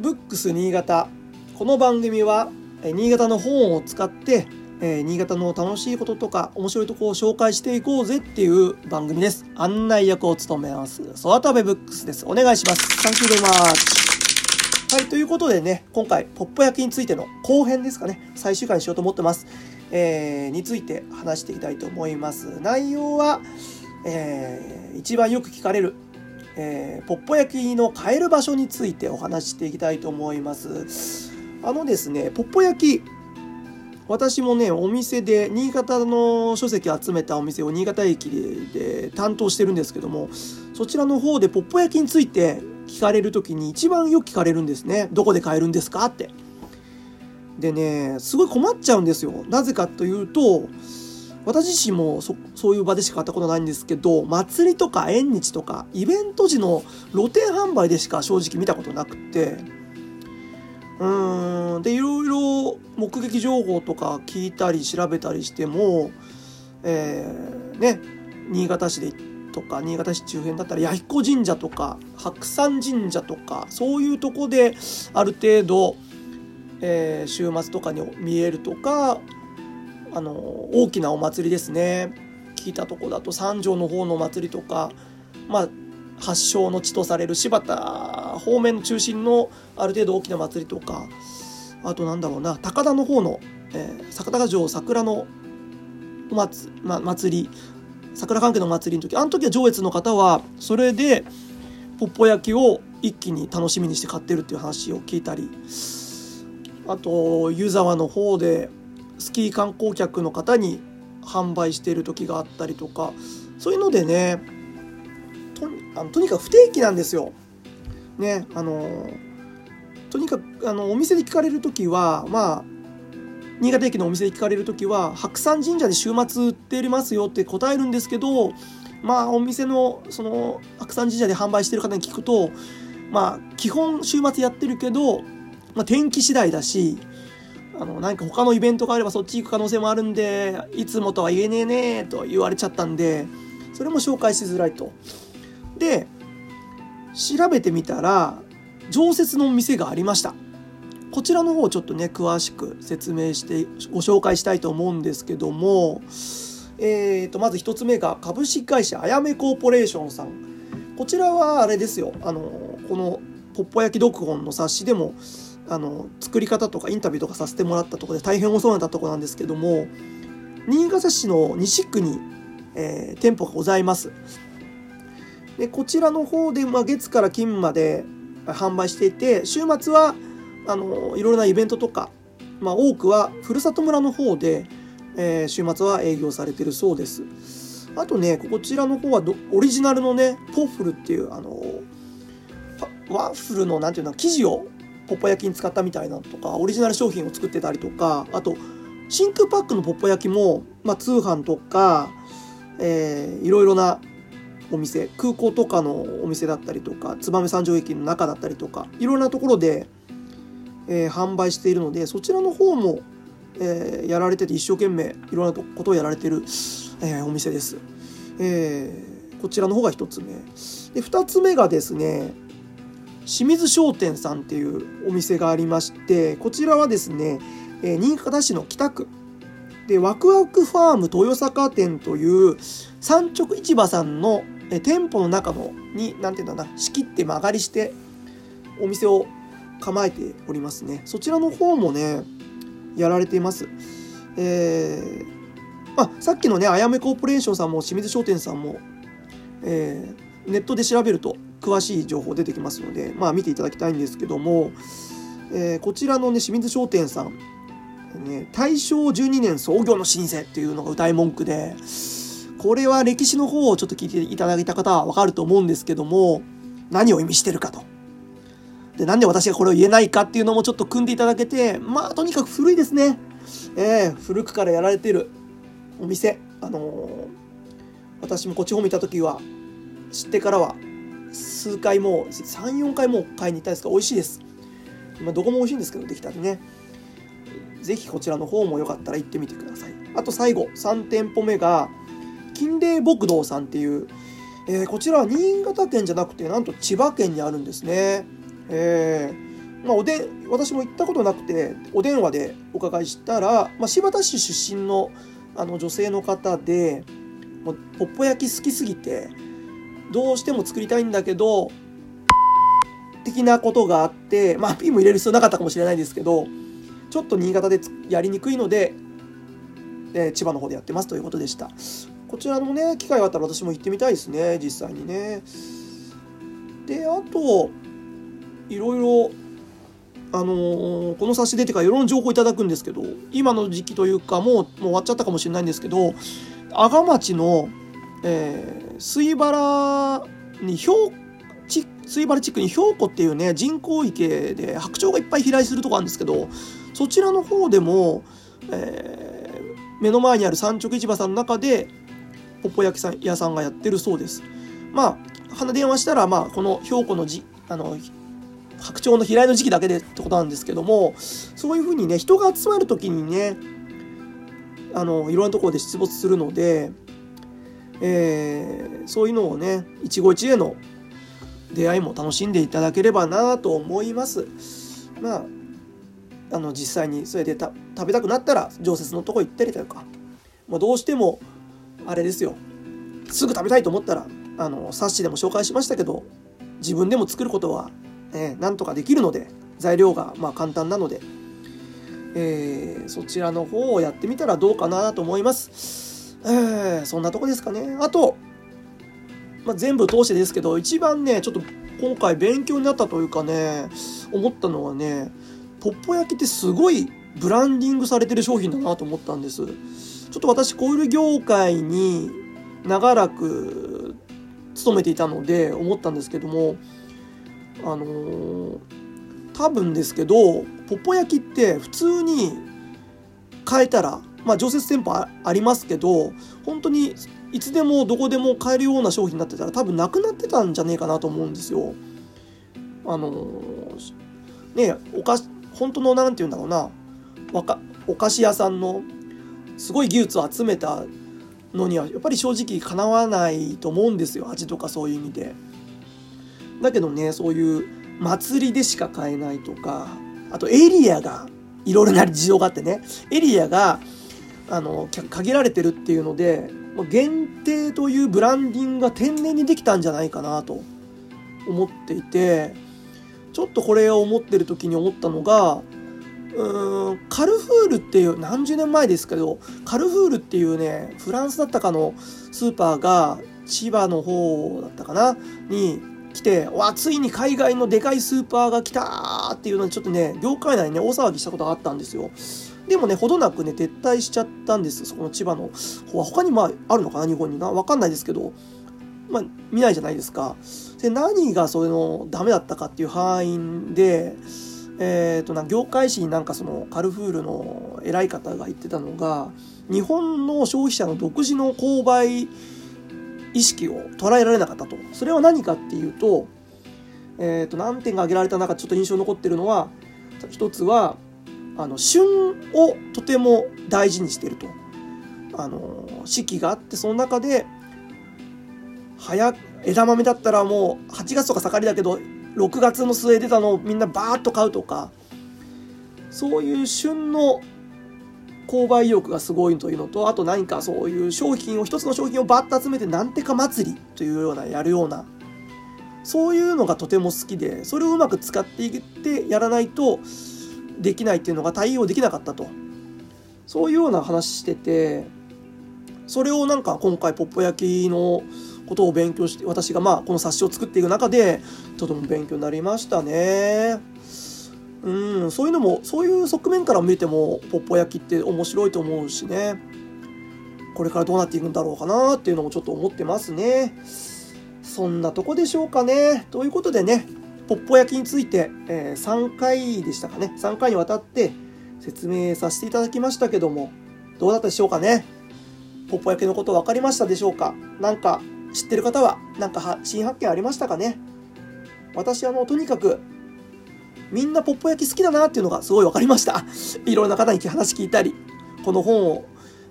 ブックス新潟。この番組は新潟の本を使って新潟の楽しいこととか面白いところを紹介していこうぜっていう番組です。案内役を務めます空飛べブックスです。お願いします。Thank you very much. はいということでね今回ポッポ焼きについての後編ですかね。最終回にしようと思ってます。えー、について話していきたいと思います。内容は、えー、一番よく聞かれるえー、ポッポ焼きの買える場所についてお話ししていきたいと思います。あのですね、ポッポ焼き、私もね、お店で、新潟の書籍集めたお店を新潟駅で担当してるんですけども、そちらの方でポッポ焼きについて聞かれる時に一番よく聞かれるんですね。どこで買えるんですかって。でね、すごい困っちゃうんですよ。なぜかというと、私自身もそそういう場でしか買ったことないんですけど祭りとか縁日とかイベント時の露店販売でしか正直見たことなくて。うんでいろいろ目撃情報とか聞いたり調べたりしてもえー、ね新潟市でとか新潟市周辺だったら弥彦神社とか白山神社とかそういうとこである程度、えー、週末とかに見えるとかあの大きなお祭りですね。聞いたとこだと三条の方のお祭りとかまあ発祥の地とされる柴田方面中心のある程度大きな祭りとかあとなんだろうな高田の方の、えー、坂田城桜のお祭,、ま、祭り桜関係の祭りの時あの時は上越の方はそれでポッポ焼きを一気に楽しみにして買ってるっていう話を聞いたりあと湯沢の方でスキー観光客の方に販売している時があったりとかそういうのでねとあのとにかく不定期なんですよ。ねあのとにかくあのお店で聞かれる時はまあ新潟駅のお店で聞かれる時は白山神社で週末売ってますよって答えるんですけどまあお店のその白山神社で販売してる方に聞くとまあ基本週末やってるけど、まあ、天気次第だしあの、何か他のイベントがあればそっち行く可能性もあるんで、いつもとは言えねえねえと言われちゃったんで、それも紹介しづらいと。で、調べてみたら、常設の店がありました。こちらの方をちょっとね、詳しく説明してご紹介したいと思うんですけども、えーと、まず一つ目が株式会社あやめコーポレーションさん。こちらはあれですよ、あの、このポッポ焼き読本の冊子でもあの作り方とかインタビューとかさせてもらったとこで大変お世話になったとこなんですけども新潟市の西区に、えー、店舗がございます。でこちらの方で、まあ、月から金まで販売していて週末はあのいろいろなイベントとか、まあ、多くはふるさと村の方で、えー、週末は営業されてるそうです。あとねこちらの方はオリジナルのねポッフルっていうあのワッフルのなんていうの生地をポッポ焼きに使ったみたいなとかオリジナル商品を作ってたりとかあと真空パックのポッポ焼きも、まあ、通販とか、えー、いろいろなお店空港とかのお店だったりとか燕三条駅の中だったりとかいろんなところで、えー、販売しているのでそちらの方も、えー、やられてて一生懸命いろんなことをやられてる、えー、お店です、え、こちらの方が1つ目。で2つ目がですね清水商店さんっていうお店がありましてこちらはですね、え新潟市の北区でワクワクファーム豊坂店という産直市場さんの、え店舗の中のに何て言うんだな仕切って曲がりしてお店を構えておりますね。そちらの方もねやられています。えー、まあ、さっきのねあやめコーポレーションさんも清水商店さんも、えー、ネットで調べると詳しい情報出てきますので、まあ、見ていただきたいんですけども、えー、こちらのね清水商店さん、ね、大正12年創業の老舗っていうのが歌い文句でこれは歴史の方をちょっと聞いていただいた方はわかると思うんですけども何を意味してるかと。でなんで私がこれを言えないかっていうのもちょっと組んでいただけてまあとにかく古いですね。えー、古くからやられてるお店あのー、私もこっち方見た時は知ってからは数回も34回も買いに行ったんですが美味しいです、まあ、どこも美味しいんですけどできたらね。是非こちらの方もよかったら行ってみてください。あと最後3店舗目が金霊牧道さんっていう、えー、こちらは新潟県じゃなくてなんと千葉県にあるんですね。えー、まあ、おで私も行ったことなくてお電話でお伺いしたら、まあ、新発田市出身のあの女性の方でもうポッポ焼き好きすぎてどうしても作りたいんだけど的なことがあってまあピーも入れる必要なかったかもしれないですけどちょっと新潟でやりにくいので、え、千葉の方でやってますということでした。こちらのね機会があったら私も行ってみたいですね実際にね。であといろいろあのー、この冊子出てからいろんな情報いただくんですけど今の時期というかもうもう終わっちゃったかもしれないんですけど阿賀町の、えー、水原に氷水原地区に氷湖っていうね人工池で白鳥がいっぱい飛来するとこあるんですけどそちらの方でも、えー、目の前にある産直市場さんの中でポッポ焼き屋さんがやってるそうです。まあ花電話したら、まあ、この氷湖のじあの白鳥の飛来の時期だけでってことなんですけどもそういうふうにね人が集まる時にねあのいろんなところで出没するので、えー、そういうのをね一期一会の出会いも楽しんでいただければなと思います。まああの実際にそれで食べたくなったら常設のとこ行ったりとか、まあ、どうしてもあれですよすぐ食べたいと思ったらあの冊子でも紹介しましたけど自分でも作ることはえー、なんとかできるので材料がまあ簡単なので、えー、そちらの方をやってみたらどうかなと思います。えー、そんなとこですかね。あと、まあ、全部通してですけど一番ねちょっと今回勉強になったというかね思ったのはねポッポ焼きってすごいブランディングされてる商品だなと思ったんです。ちょっと私コイル業界に長らく勤めていたので思ったんですけどもあのー、多分ですけどポッポ焼きって普通に買えたらまあ常設店舗ありますけど本当にいつでもどこでも買えるような商品になってたら多分なくなってたんじゃねえかなと思うんですよ。あのー、ねお菓子本当の何て言うんだろうなお菓子屋さんのすごい技術を集めたのにはやっぱり正直かなわないと思うんですよ味とかそういう意味で。だけどねそういう祭りでしか買えないとかあとエリアがいろいろな事情があってねエリアがあの限られてるっていうので限定というブランディングが天然にできたんじゃないかなと思っていてちょっとこれを思ってる時に思ったのがうーんカルフールっていう何十年前ですけどカルフールっていうねフランスだったかのスーパーが千葉の方だったかなに来て、わ、ついに海外のでかいスーパーが来たっていうのにちょっとね、業界内にね、大騒ぎしたことがあったんですよ。でもね、ほどなくね、撤退しちゃったんです。そこの千葉の方は。他にまあ、あるのかな、日本にな。わかんないですけど、まあ、見ないじゃないですか。で、何がそれのダメだったかっていう範囲で、えっ、ー、とな、業界誌になんかそのカルフールの偉い方が言ってたのが、日本の消費者の独自の購買意識を捉えられなかったと。それは何かっていうと、えっ、ー、と、何点が挙げられた中、ちょっと印象に残ってるのは、一つは、あの、旬をとても大事にしてると。あの、四季があって、その中で、早、枝豆だったらもう8月とか盛りだけど、6月の末出たのをみんなバーッと買うとか、そういう旬の購買意欲がすごいというのと、あと何かそういう商品を、一つの商品をバッと集めてなんてか祭りというような、やるような、そういうのがとても好きで、それをうまく使っていってやらないとできないっていうのが対応できなかったと。そういうような話してて、それをなんか今回ポッポ焼きのことを勉強して、私がまあこの冊子を作っていく中で、とても勉強になりましたね。うん、そういうのも、そういう側面から見ても、ポッポ焼きって面白いと思うしね。これからどうなっていくんだろうかなっていうのもちょっと思ってますね。そんなとこでしょうかね。ということでね、ポッポ焼きについて、えー、3回でしたかね。3回にわたって説明させていただきましたけども、どうだったでしょうかね。ポッポ焼きのこと分かりましたでしょうかなんか知ってる方は、なんか新発見ありましたかね私はもうとにかくみんなポッポ焼き好きだなっていうのがすごい分かりました。いろんな方に話聞いたり、この本を、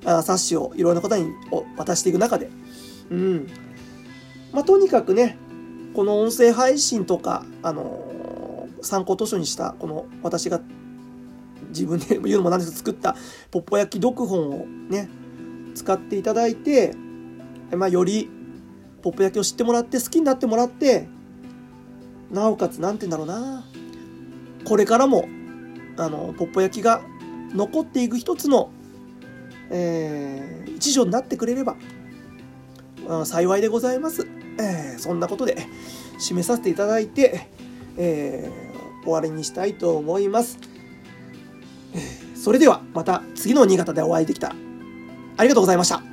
あ冊子をいろんな方に渡していく中で。うん。まあ、とにかくね、この音声配信とか、あの参考図書にしたこの私が自分で 言うのもなんです作ったポッポ焼き読本をね使っていただいて、まあ、よりポッポ焼きを知ってもらって好きになってもらってなおかつ何て言うんだろうなこれからもあのポッポ焼きが残っていく一つの、えー、一助になってくれれば、幸いでございます、えー、そんなことで締めさせていただいて、えー、終わりにしたいと思います、それではまた次の新潟でお会いできた。らありがとうございました。